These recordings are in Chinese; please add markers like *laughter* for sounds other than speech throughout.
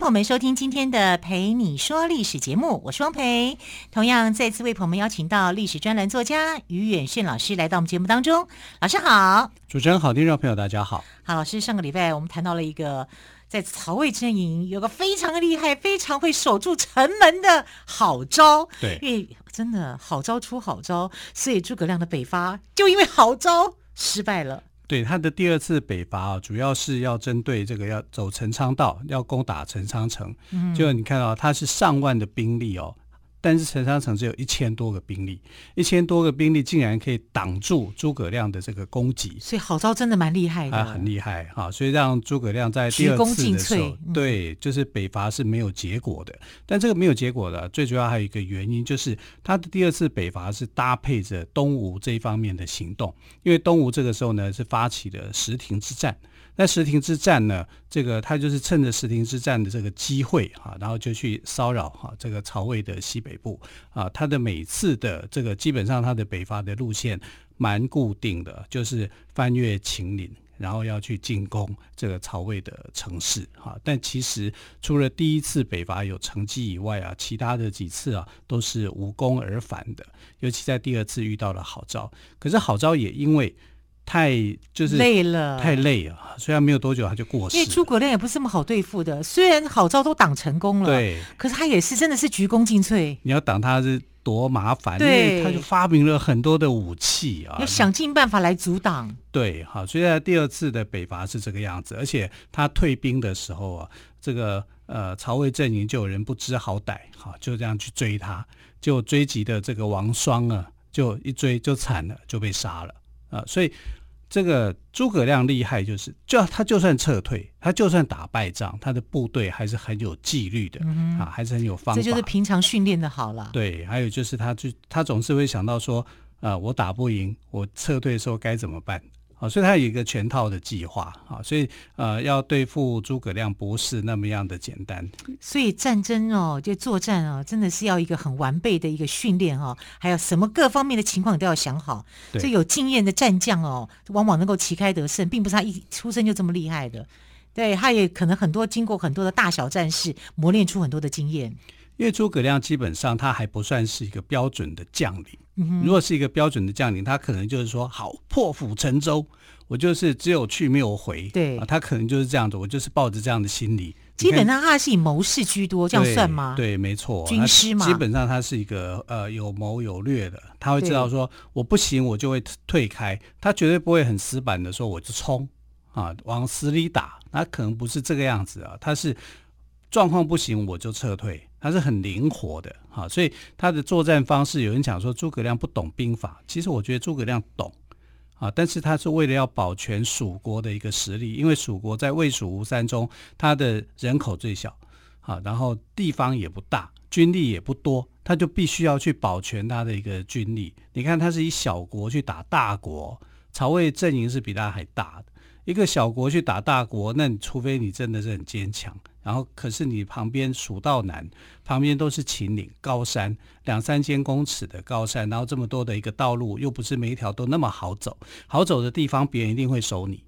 朋友们收听今天的《陪你说历史》节目，我是汪培。同样再次为朋友们邀请到历史专栏作家于远炫老师来到我们节目当中。老师好，主持人好，听众朋友大家好。好，老师，上个礼拜我们谈到了一个在曹魏阵营有个非常厉害、非常会守住城门的好招。对，因为真的好招出好招，所以诸葛亮的北伐就因为好招失败了。对，他的第二次北伐啊，主要是要针对这个要走陈仓道，要攻打陈仓城。嗯，就你看到他是上万的兵力哦。但是陈仓城只有一千多个兵力，一千多个兵力竟然可以挡住诸葛亮的这个攻击，所以郝昭真的蛮厉害的，啊，很厉害哈！所以让诸葛亮在第二次的时候，对，就是北伐是没有结果的。但这个没有结果的，最主要还有一个原因，就是他的第二次北伐是搭配着东吴这一方面的行动，因为东吴这个时候呢是发起了石亭之战。在石亭之战呢，这个他就是趁着石亭之战的这个机会哈，然后就去骚扰哈这个曹魏的西北部啊。他的每次的这个基本上他的北伐的路线蛮固定的，就是翻越秦岭，然后要去进攻这个曹魏的城市哈。但其实除了第一次北伐有成绩以外啊，其他的几次啊都是无功而返的。尤其在第二次遇到了郝昭，可是郝昭也因为。太就是累了，太累了。虽然没有多久他就过世，因为诸葛亮也不是这么好对付的。虽然好招都挡成功了，对，可是他也是真的是鞠躬尽瘁。你要挡他是多麻烦，对，因为他就发明了很多的武器啊，要想尽办法来阻挡。对，好，所以在第二次的北伐是这个样子，而且他退兵的时候啊，这个呃曹魏阵营就有人不知好歹，好就这样去追他，就追击的这个王双啊，就一追就惨了，就被杀了啊，所以。这个诸葛亮厉害，就是就他就算撤退，他就算打败仗，他的部队还是很有纪律的、嗯、啊，还是很有方法。这就是平常训练的好了。对，还有就是他就他总是会想到说，呃，我打不赢，我撤退的时候该怎么办？啊，所以他有一个全套的计划啊，所以呃，要对付诸葛亮不是那么样的简单。所以战争哦，就作战哦，真的是要一个很完备的一个训练哦，还有什么各方面的情况都要想好。所以有经验的战将哦，往往能够旗开得胜，并不是他一出生就这么厉害的。对，他也可能很多经过很多的大小战事，磨练出很多的经验。因为诸葛亮基本上他还不算是一个标准的将领。如果是一个标准的将领，他可能就是说，好，破釜沉舟，我就是只有去没有回。对，他可能就是这样子，我就是抱着这样的心理。基本上他是以谋士居多，这样算吗？对，对没错，军师嘛。基本上他是一个呃有谋有略的，他会知道说我不行，我就会退开。他绝对不会很死板的说我就冲啊，往死里打。他可能不是这个样子啊，他是状况不行我就撤退。他是很灵活的，哈，所以他的作战方式，有人讲说诸葛亮不懂兵法，其实我觉得诸葛亮懂，啊，但是他是为了要保全蜀国的一个实力，因为蜀国在魏蜀吴三中，他的人口最小，啊，然后地方也不大，军力也不多，他就必须要去保全他的一个军力。你看，他是以小国去打大国，曹魏阵营是比他还大的，一个小国去打大国，那你除非你真的是很坚强。然后，可是你旁边蜀道难，旁边都是秦岭高山，两三千公尺的高山，然后这么多的一个道路，又不是每一条都那么好走。好走的地方，别人一定会守你；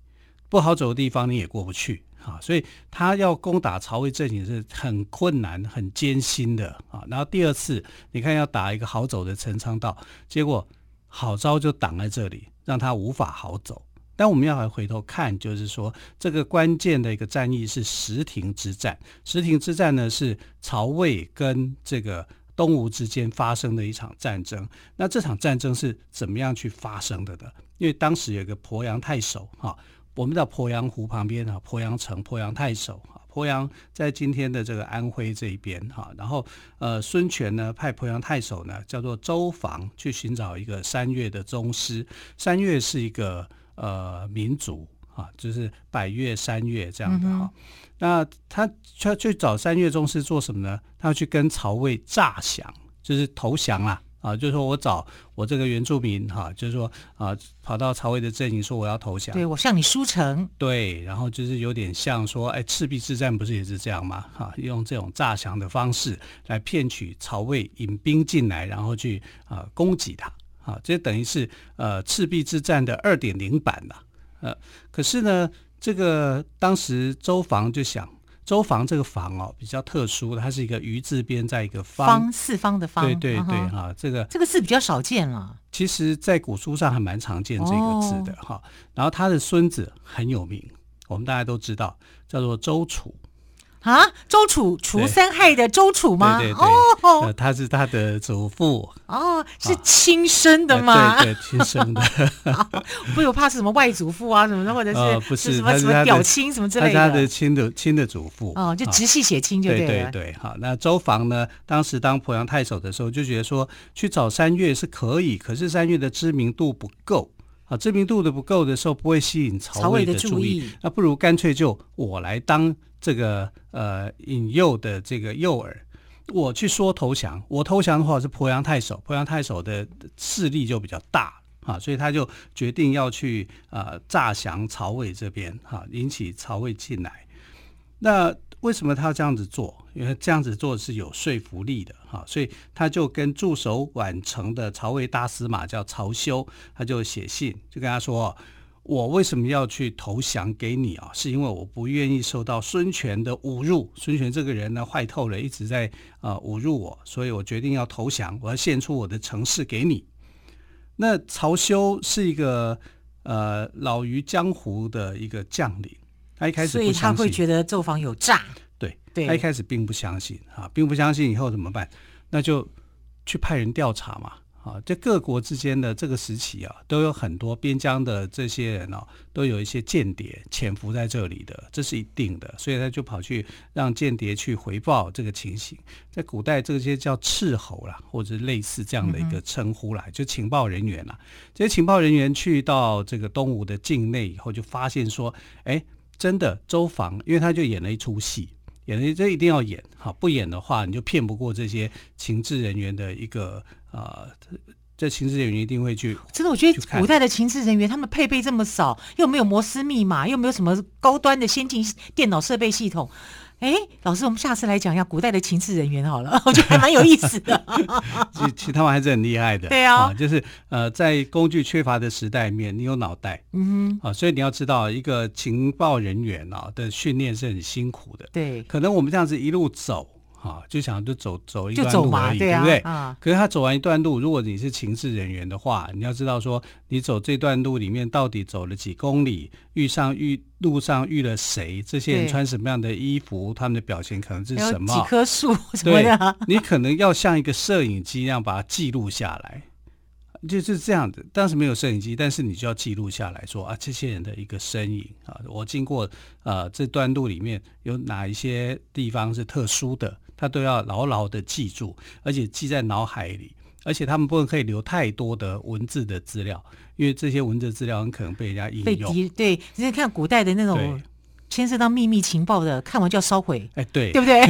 不好走的地方，你也过不去啊。所以他要攻打曹魏阵营是很困难、很艰辛的啊。然后第二次，你看要打一个好走的陈仓道，结果好招就挡在这里，让他无法好走。但我们要来回头看，就是说这个关键的一个战役是石亭之战。石亭之战呢，是曹魏跟这个东吴之间发生的一场战争。那这场战争是怎么样去发生的呢？因为当时有个鄱阳太守哈，我们在鄱阳湖旁边啊，鄱阳城、鄱阳太守哈，鄱阳在今天的这个安徽这一边哈。然后呃，孙权呢派鄱阳太守呢叫做周防去寻找一个三月的宗师。三月是一个。呃，民族啊，就是百越、山越这样的哈、嗯。那他他去找三越宗师做什么呢？他要去跟曹魏诈降，就是投降啊啊，就是说我找我这个原住民哈、啊，就是说啊，跑到曹魏的阵营说我要投降，对，我向你书城，对，然后就是有点像说，哎，赤壁之战不是也是这样吗？哈、啊，用这种诈降的方式来骗取曹魏引兵进来，然后去啊攻击他，啊，这等于是呃赤壁之战的二点零版了，呃，可是呢，这个当时周防就想。周防这个防哦比较特殊，它是一个鱼字边，在一个方，方四方的方，对对对哈、这个这个字比较少见了。其实，在古书上还蛮常见这个字的哈、哦。然后他的孙子很有名，我们大家都知道，叫做周楚。啊，周楚除三害的周楚吗？对对对，哦、呃，他是他的祖父。哦，是亲生的吗？啊、对对，亲生的。*laughs* 不有怕是什么外祖父啊什么的，或者是、呃、不是，是什么什么表亲什么之类的。他，他的亲的亲的祖父。哦，就直系血亲就对了。对对对，好，那周防呢，当时当鄱阳太守的时候，就觉得说去找三月是可以，可是三月的知名度不够。啊，知名度的不够的时候，不会吸引曹魏的注意，那不如干脆就我来当这个呃引诱的这个诱饵，我去说投降。我投降的话是鄱阳太守，鄱阳太守的势力就比较大啊，所以他就决定要去啊诈降曹魏这边哈、啊，引起曹魏进来。那为什么他要这样子做？因为这样子做是有说服力的哈，所以他就跟驻守宛城的曹魏大司马叫曹休，他就写信就跟他说：“我为什么要去投降给你啊？是因为我不愿意受到孙权的侮辱。孙权这个人呢，坏透了，一直在啊侮辱我，所以我决定要投降，我要献出我的城市给你。”那曹休是一个呃老于江湖的一个将领。他一开始，所以他会觉得奏房有诈。对，对，他一开始并不相信啊，并不相信以后怎么办？那就去派人调查嘛。啊，这各国之间的这个时期啊，都有很多边疆的这些人哦，都有一些间谍潜伏在这里的，这是一定的。所以他就跑去让间谍去回报这个情形。在古代，这些叫斥候啦，或者类似这样的一个称呼啦，就情报人员啦。这些情报人员去到这个东吴的境内以后，就发现说，哎。真的，周防，因为他就演了一出戏，演了这一定要演哈，不演的话你就骗不过这些情治人员的一个啊、呃，这情治人员一定会去。真的，我觉得古代的情治人员他们配备这么少，又没有摩斯密码，又没有什么高端的先进电脑设备系统。哎，老师，我们下次来讲一下古代的情治人员好了，*laughs* 我觉得还蛮有意思的。*laughs* 其，其他们还是很厉害的。对啊，啊就是呃，在工具缺乏的时代里面，你有脑袋，嗯哼，啊，所以你要知道，一个情报人员啊的训练是很辛苦的。对，可能我们这样子一路走。啊，就想就走走一段路而已，对，啊、对不对？啊，可是他走完一段路，如果你是情治人员的话，你要知道说，你走这段路里面到底走了几公里，遇上遇路上遇了谁，这些人穿什么样的衣服，他们的表情可能是什么？几棵树什么的，你可能要像一个摄影机一样把它记录下来，就是这样子。当时没有摄影机，但是你就要记录下来说啊，这些人的一个身影啊，我经过呃这段路里面有哪一些地方是特殊的。他都要牢牢的记住，而且记在脑海里，而且他们不能可以留太多的文字的资料，因为这些文字资料很可能被人家引用。被对，你看古代的那种牵涉到秘密情报的，看完就要烧毁。哎，对，对不对？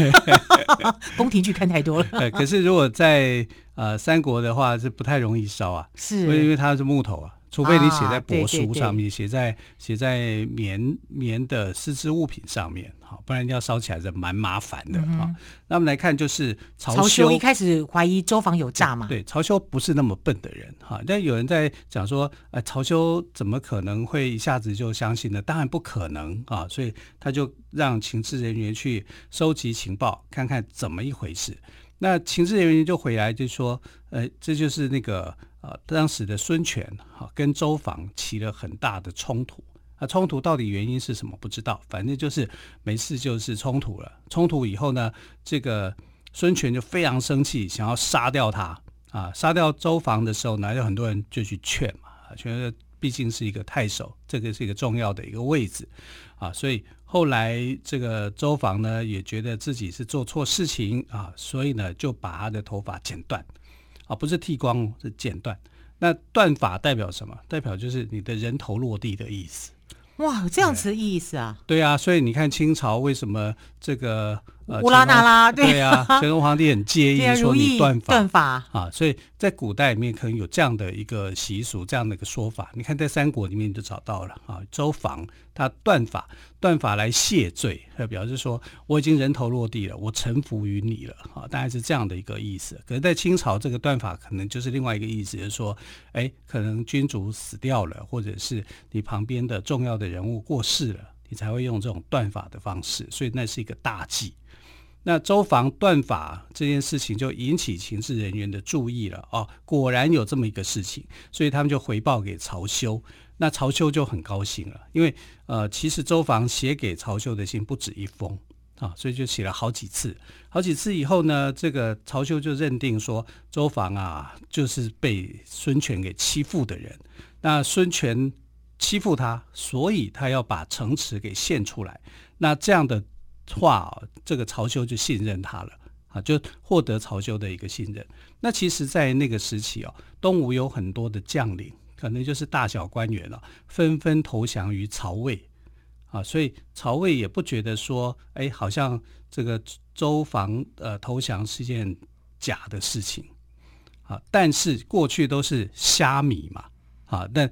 *laughs* 宫廷剧看太多了。对，可是如果在呃三国的话，是不太容易烧啊，是，因为它是木头啊。除非你写在帛书上面，啊、写在写在棉棉的丝织物品上面，好，不然要烧起来是蛮麻烦的哈、嗯。那我们来看，就是曹休，曹休一开始怀疑周防有诈嘛？对，曹休不是那么笨的人哈。但有人在讲说，呃，曹休怎么可能会一下子就相信呢？当然不可能啊，所以他就让情治人员去收集情报，看看怎么一回事。那情治人员就回来就说，呃，这就是那个。啊，当时的孙权哈跟周防起了很大的冲突，那冲突到底原因是什么？不知道，反正就是没事就是冲突了。冲突以后呢，这个孙权就非常生气，想要杀掉他啊。杀掉周防的时候呢，有很多人就去劝嘛，觉得毕竟是一个太守，这个是一个重要的一个位置啊。所以后来这个周防呢，也觉得自己是做错事情啊，所以呢就把他的头发剪断。啊，不是剃光，是剪断。那断法代表什么？代表就是你的人头落地的意思。哇，这样子的意思啊？对啊，所以你看清朝为什么这个呃，乌拉那拉，*laughs* 对呀，乾隆皇帝很介意 *laughs* 说你断法，断法啊，所以在古代里面可能有这样的一个习俗，这样的一个说法。你看在三国里面你就找到了啊，周防他断法，断法来谢罪，表示说我已经人头落地了，我臣服于你了啊，大概是这样的一个意思。可是，在清朝这个断法可能就是另外一个意思，就是说，哎，可能君主死掉了，或者是你旁边的重要的人物过世了，你才会用这种断法的方式，所以那是一个大忌。那周防断法这件事情就引起情治人员的注意了哦，果然有这么一个事情，所以他们就回报给曹休。那曹休就很高兴了，因为呃，其实周防写给曹休的信不止一封啊，所以就写了好几次。好几次以后呢，这个曹休就认定说周防啊，就是被孙权给欺负的人。那孙权欺负他，所以他要把城池给献出来。那这样的。话这个曹休就信任他了啊，就获得曹休的一个信任。那其实，在那个时期哦，东吴有很多的将领，可能就是大小官员了，纷纷投降于曹魏啊，所以曹魏也不觉得说，哎，好像这个周防呃投降是件假的事情啊。但是过去都是虾米嘛啊，但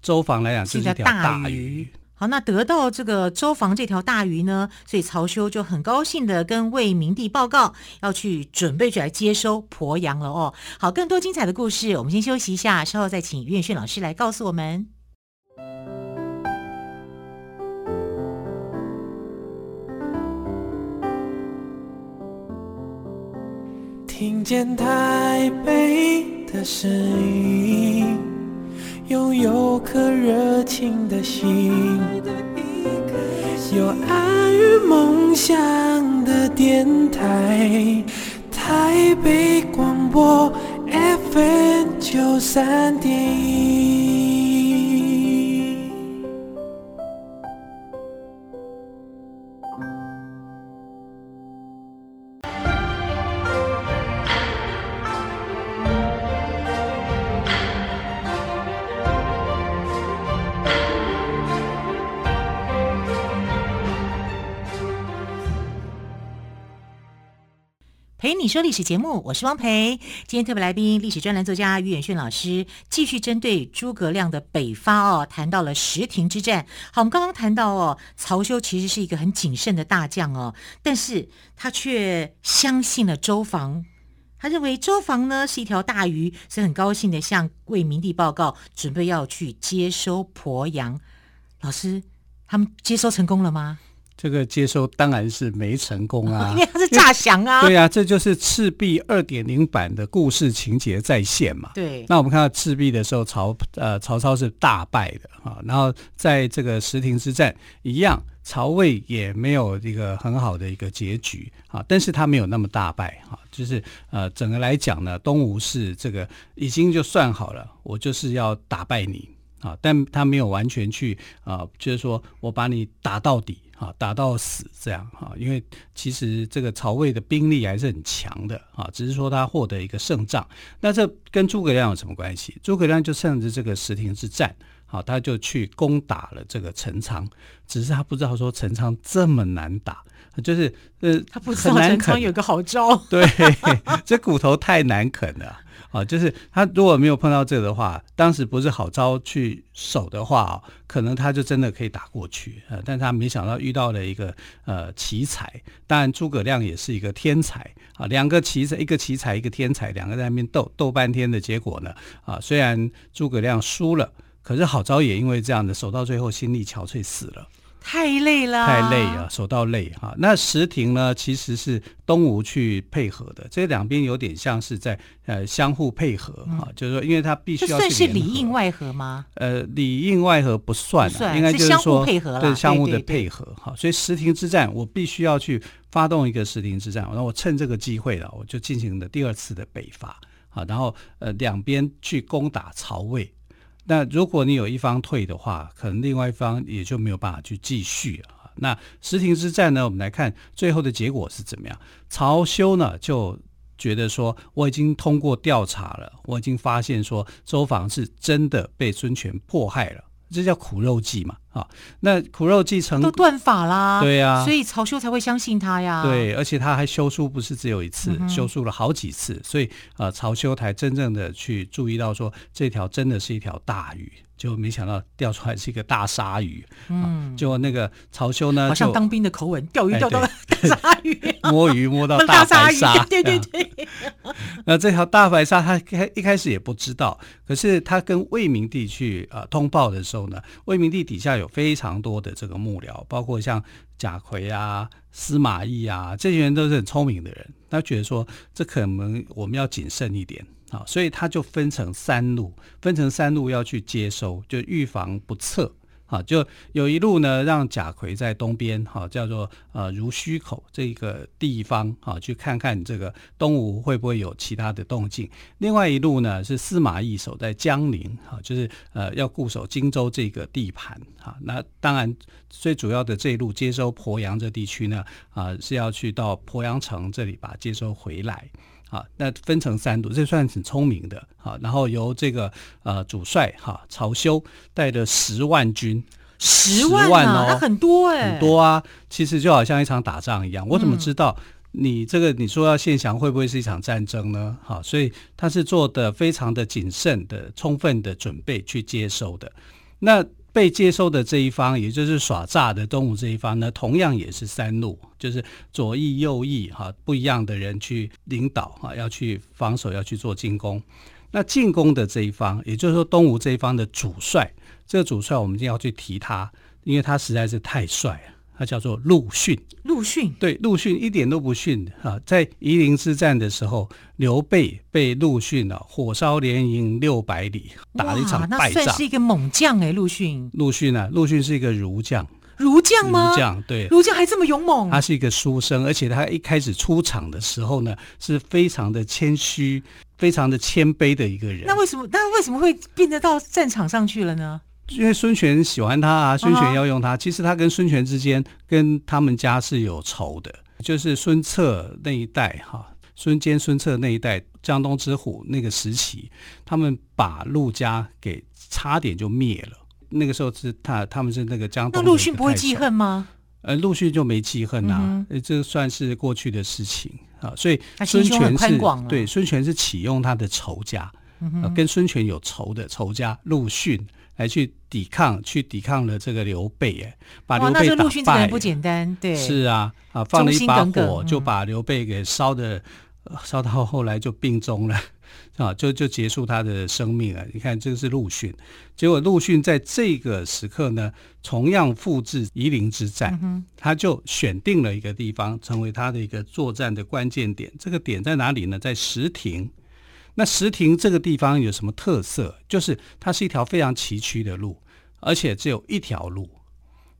周防来讲就是一条大鱼。好，那得到这个周防这条大鱼呢，所以曹休就很高兴的跟魏明帝报告，要去准备去来接收鄱阳了哦。好，更多精彩的故事，我们先休息一下，稍后再请于远逊老师来告诉我们。听见台北的声音。拥有颗热情的心，有爱与梦想的电台，台北广播 FM 九三点说历史节目，我是汪培。今天特别来宾，历史专栏作家于远逊老师，继续针对诸葛亮的北伐哦，谈到了石亭之战。好，我们刚刚谈到哦，曹休其实是一个很谨慎的大将哦，但是他却相信了周防，他认为周防呢是一条大鱼，所以很高兴的向魏明帝报告，准备要去接收鄱阳。老师，他们接收成功了吗？这个接收当然是没成功啊，*laughs* 因为他是诈降啊。对啊，这就是赤壁二点零版的故事情节再现嘛。对。那我们看到赤壁的时候，曹呃曹操是大败的啊，然后在这个石亭之战一样，曹魏也没有一个很好的一个结局啊，但是他没有那么大败啊，就是呃整个来讲呢，东吴是这个已经就算好了，我就是要打败你啊，但他没有完全去啊，就是说我把你打到底。啊，打到死这样啊，因为其实这个曹魏的兵力还是很强的啊，只是说他获得一个胜仗。那这跟诸葛亮有什么关系？诸葛亮就趁着这个石亭之战，好，他就去攻打了这个陈仓，只是他不知道说陈仓这么难打，就是呃，他不知道陈仓有个好招，对，*laughs* 这骨头太难啃了。啊，就是他如果没有碰到这个的话，当时不是好招去守的话啊，可能他就真的可以打过去啊。但他没想到遇到了一个呃奇才，当然诸葛亮也是一个天才啊。两个奇才，一个奇才，一个天才，两个在那边斗斗半天的结果呢啊，虽然诸葛亮输了，可是郝昭也因为这样的守到最后心力憔悴死了。太累了，太累了，守到累哈。那石亭呢，其实是东吴去配合的，这两边有点像是在呃相互配合哈、嗯，就是说，因为他必须要算是里应外合吗？呃，里应外合不算，应该就是说是相互配合，对相互的配合哈。所以石亭之战，我必须要去发动一个石亭之战，然后我趁这个机会了，我就进行了第二次的北伐啊，然后呃两边去攻打曹魏。那如果你有一方退的话，可能另外一方也就没有办法去继续啊。那石亭之战呢，我们来看最后的结果是怎么样？曹休呢就觉得说，我已经通过调查了，我已经发现说周防是真的被孙权迫害了，这叫苦肉计嘛，啊，那苦肉计成都断法啦，对呀、啊，所以曹休才会相信他呀。对，而且他还修书不是只有一次，嗯、修书了好几次，所以呃，曹休才真正的去注意到说这条真的是一条大鱼。就没想到钓出来是一个大鲨鱼，嗯，就那个曹休呢，好像当兵的口吻，钓鱼钓到了大鲨鱼，哎、*laughs* 摸鱼摸到大白鲨，对对对。*laughs* 那这条大白鲨，他开一开始也不知道，可是他跟魏明帝去啊、呃、通报的时候呢，魏明帝底下有非常多的这个幕僚，包括像贾逵啊、司马懿啊，这些人都是很聪明的人，他觉得说这可能我们要谨慎一点。啊，所以他就分成三路，分成三路要去接收，就预防不测。好，就有一路呢，让贾逵在东边，好，叫做呃如须口这个地方，好，去看看这个东吴会不会有其他的动静。另外一路呢，是司马懿守在江陵，好，就是呃要固守荆州这个地盘。好，那当然最主要的这一路接收鄱阳这地区呢，啊是要去到鄱阳城这里把接收回来。啊，那分成三路，这算挺聪明的。好，然后由这个呃主帅哈曹休带着十万军，十万，万哦，那很多哎，很多啊。其实就好像一场打仗一样。我怎么知道你这个你说要献降会不会是一场战争呢？好，所以他是做的非常的谨慎的、充分的准备去接收的。那。被接收的这一方，也就是耍诈的东吴这一方呢，同样也是三路，就是左翼、右翼哈，不一样的人去领导哈，要去防守，要去做进攻。那进攻的这一方，也就是说东吴这一方的主帅，这个主帅我们一定要去提他，因为他实在是太帅了。他叫做陆逊，陆逊对，陆逊一点都不逊啊！在夷陵之战的时候，刘备被陆逊啊火烧连营六百里，打了一场败仗。那算是一个猛将哎，陆逊。陆逊啊，陆逊是一个儒将，儒将吗？儒将对，儒将还这么勇猛。他是一个书生，而且他一开始出场的时候呢，是非常的谦虚、非常的谦卑的一个人。那为什么？那为什么会变得到战场上去了呢？因为孙权喜欢他啊，孙权要用他。其实他跟孙权之间，跟他们家是有仇的，就是孙策那一代哈，孙坚、孙策那一代，江东之虎那个时期，他们把陆家给差点就灭了。那个时候是他，他们是那个江东。那陆逊不会记恨吗？呃，陆逊就没记恨呐、啊，嗯、这算是过去的事情啊。所以孙权是对孙权是启用他的仇家，嗯、哼跟孙权有仇的仇家陆逊。来去抵抗，去抵抗了这个刘备，哎，把刘备打败。不简单，对，是啊，啊，放了一把火，就把刘备给烧的，烧到后来就病终了，*laughs* 啊，就就结束他的生命了。你看，这个是陆逊，结果陆逊在这个时刻呢，同样复制夷陵之战，他就选定了一个地方，成为他的一个作战的关键点。这个点在哪里呢？在石亭。那石亭这个地方有什么特色？就是它是一条非常崎岖的路，而且只有一条路。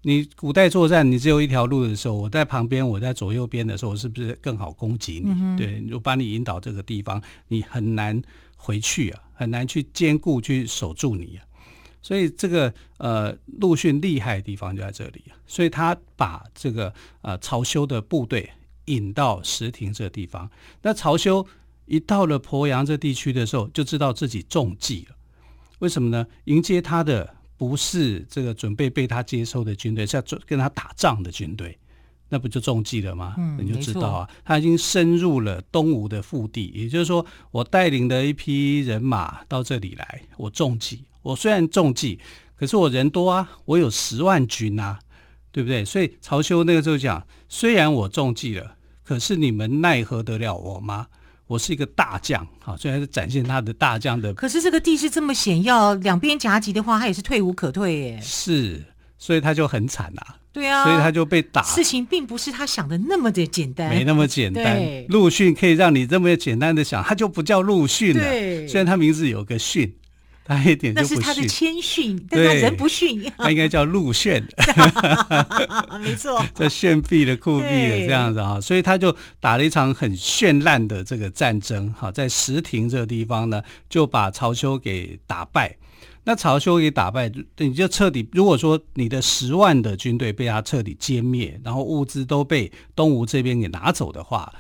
你古代作战，你只有一条路的时候，我在旁边，我在左右边的时候，我是不是更好攻击你？嗯、对，就把你引导这个地方，你很难回去啊，很难去兼顾去守住你啊。所以这个呃陆逊厉害的地方就在这里啊，所以他把这个呃曹休的部队引到石亭这个地方。那曹休。一到了鄱阳这地区的时候，就知道自己中计了。为什么呢？迎接他的不是这个准备被他接收的军队，是要跟他打仗的军队，那不就中计了吗？嗯，你就知道啊，他已经深入了东吴的腹地。也就是说，我带领的一批人马到这里来，我中计。我虽然中计，可是我人多啊，我有十万军啊，对不对？所以曹休那个时候讲，虽然我中计了，可是你们奈何得了我吗？我是一个大将，好，所以还是展现他的大将的。可是这个地势这么险要，两边夹击的话，他也是退无可退耶。是，所以他就很惨呐。对啊，所以他就被打。事情并不是他想的那么的简单，没那么简单。陆逊可以让你这么简单的想，他就不叫陆逊了。对，虽然他名字有个逊。他一点就不逊，那是他的谦逊，但他人不逊。*laughs* 他应该叫陆逊，*laughs* 没错，*laughs* 这炫臂的酷毙的这样子啊，所以他就打了一场很绚烂的这个战争。哈，在石亭这个地方呢，就把曹休给打败。那曹休给打败，你就彻底。如果说你的十万的军队被他彻底歼灭，然后物资都被东吴这边给拿走的话，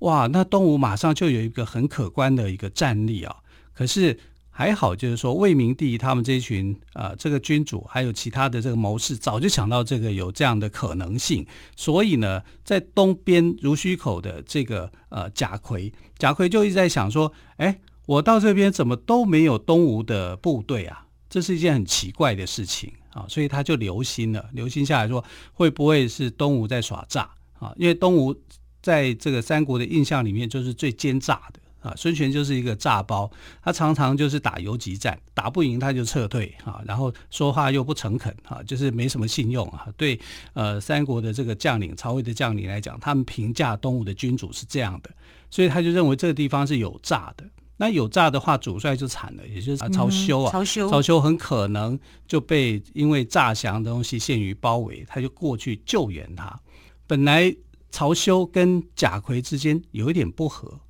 哇，那东吴马上就有一个很可观的一个战力啊。可是。还好，就是说魏明帝他们这一群啊、呃，这个君主还有其他的这个谋士，早就想到这个有这样的可能性，所以呢，在东边濡须口的这个呃贾逵，贾逵就一直在想说，哎，我到这边怎么都没有东吴的部队啊？这是一件很奇怪的事情啊，所以他就留心了，留心下来说，会不会是东吴在耍诈啊？因为东吴在这个三国的印象里面就是最奸诈的。啊，孙权就是一个炸包，他常常就是打游击战，打不赢他就撤退啊，然后说话又不诚恳啊，就是没什么信用啊。对，呃，三国的这个将领，曹魏的将领来讲，他们评价东吴的君主是这样的，所以他就认为这个地方是有诈的。那有诈的话，主帅就惨了，也就是曹休啊，曹休，曹休很可能就被因为诈降的东西陷于包围，他就过去救援他。本来曹休跟贾逵之间有一点不和。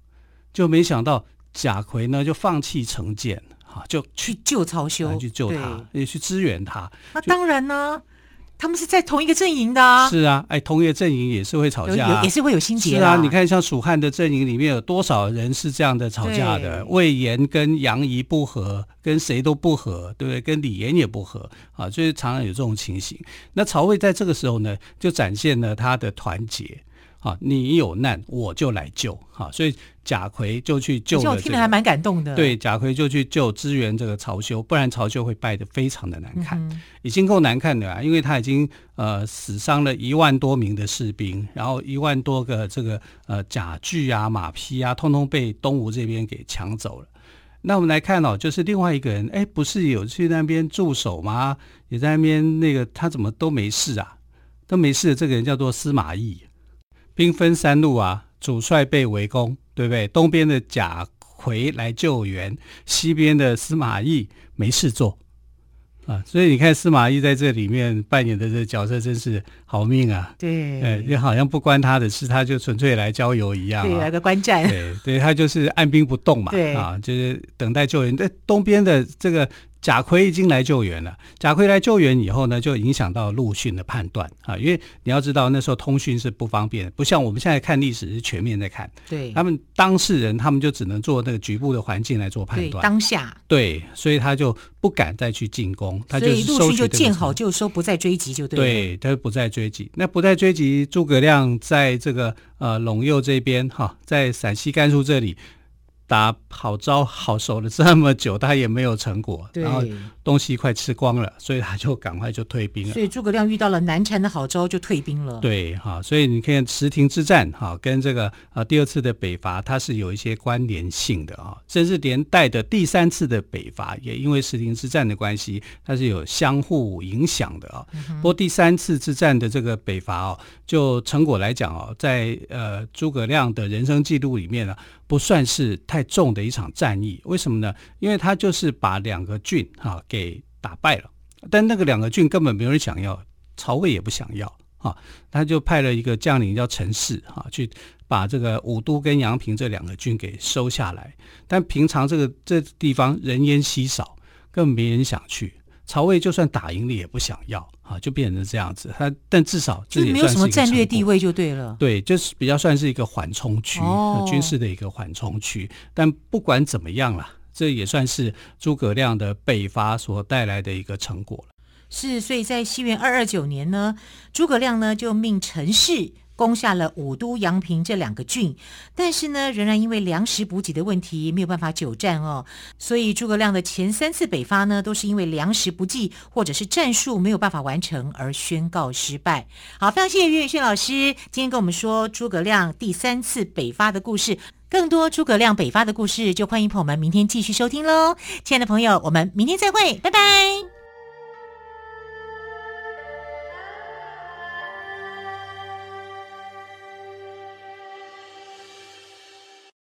就没想到贾逵呢，就放弃成见，哈，就去救曹休，去救他，也去支援他。那当然呢，他们是在同一个阵营的啊。是啊，哎，同一个阵营也是会吵架啊，也是会有心结。是啊，你看像蜀汉的阵营里面有多少人是这样的吵架的？魏延跟杨仪不和，跟谁都不和，对不对？跟李严也不和啊，就是常常有这种情形。那曹魏在这个时候呢，就展现了他的团结。啊，你有难我就来救，哈，所以贾逵就去救了、这个。我听得还蛮感动的。对，贾逵就去救支援这个曹休，不然曹休会败得非常的难看，嗯、已经够难看的啊，因为他已经呃死伤了一万多名的士兵，然后一万多个这个呃甲具啊、马匹啊，通通被东吴这边给抢走了。那我们来看哦，就是另外一个人，哎，不是有去那边驻守吗？也在那边那个他怎么都没事啊？都没事的这个人叫做司马懿。兵分三路啊，主帅被围攻，对不对？东边的贾逵来救援，西边的司马懿没事做啊。所以你看，司马懿在这里面扮演的这个角色真是好命啊。对，哎，就好像不关他的事，他就纯粹来郊游一样，啊。对，来个观战。对，对他就是按兵不动嘛。对啊，就是等待救援。在东边的这个。贾逵已经来救援了。贾逵来救援以后呢，就影响到陆逊的判断啊，因为你要知道那时候通讯是不方便，不像我们现在看历史是全面在看。对，他们当事人他们就只能做那个局部的环境来做判断。当下。对，所以他就不敢再去进攻，他就收。所以陆逊就见好就收，不再追击就对了。对，他就不再追击。那不再追击，诸葛亮在这个呃陇右这边哈，在陕西甘肃这里。打好招好守了这么久，他也没有成果，然后东西快吃光了，所以他就赶快就退兵了。所以诸葛亮遇到了难缠的好招，就退兵了。对，哈，所以你看石亭之战，哈，跟这个呃第二次的北伐，它是有一些关联性的啊，甚至连带的第三次的北伐，也因为石亭之战的关系，它是有相互影响的啊。嗯、不过第三次之战的这个北伐哦，就成果来讲哦，在呃诸葛亮的人生记录里面呢。不算是太重的一场战役，为什么呢？因为他就是把两个郡哈、啊、给打败了，但那个两个郡根本没有人想要，曹魏也不想要啊，他就派了一个将领叫陈氏哈、啊、去把这个武都跟阳平这两个郡给收下来，但平常这个这地方人烟稀少，根本没人想去。曹魏就算打赢了也不想要啊，就变成这样子。他但至少这没有什么战略地位就对了。对，就是比较算是一个缓冲区，哦、军事的一个缓冲区。但不管怎么样啦，这也算是诸葛亮的北伐所带来的一个成果了。是，所以在西元二二九年呢，诸葛亮呢就命陈氏。攻下了武都、阳平这两个郡，但是呢，仍然因为粮食补给的问题没有办法久战哦。所以诸葛亮的前三次北伐呢，都是因为粮食不济或者是战术没有办法完成而宣告失败。好，非常谢谢岳轩老师今天跟我们说诸葛亮第三次北伐的故事。更多诸葛亮北伐的故事，就欢迎朋友们明天继续收听喽。亲爱的朋友，我们明天再会，拜拜。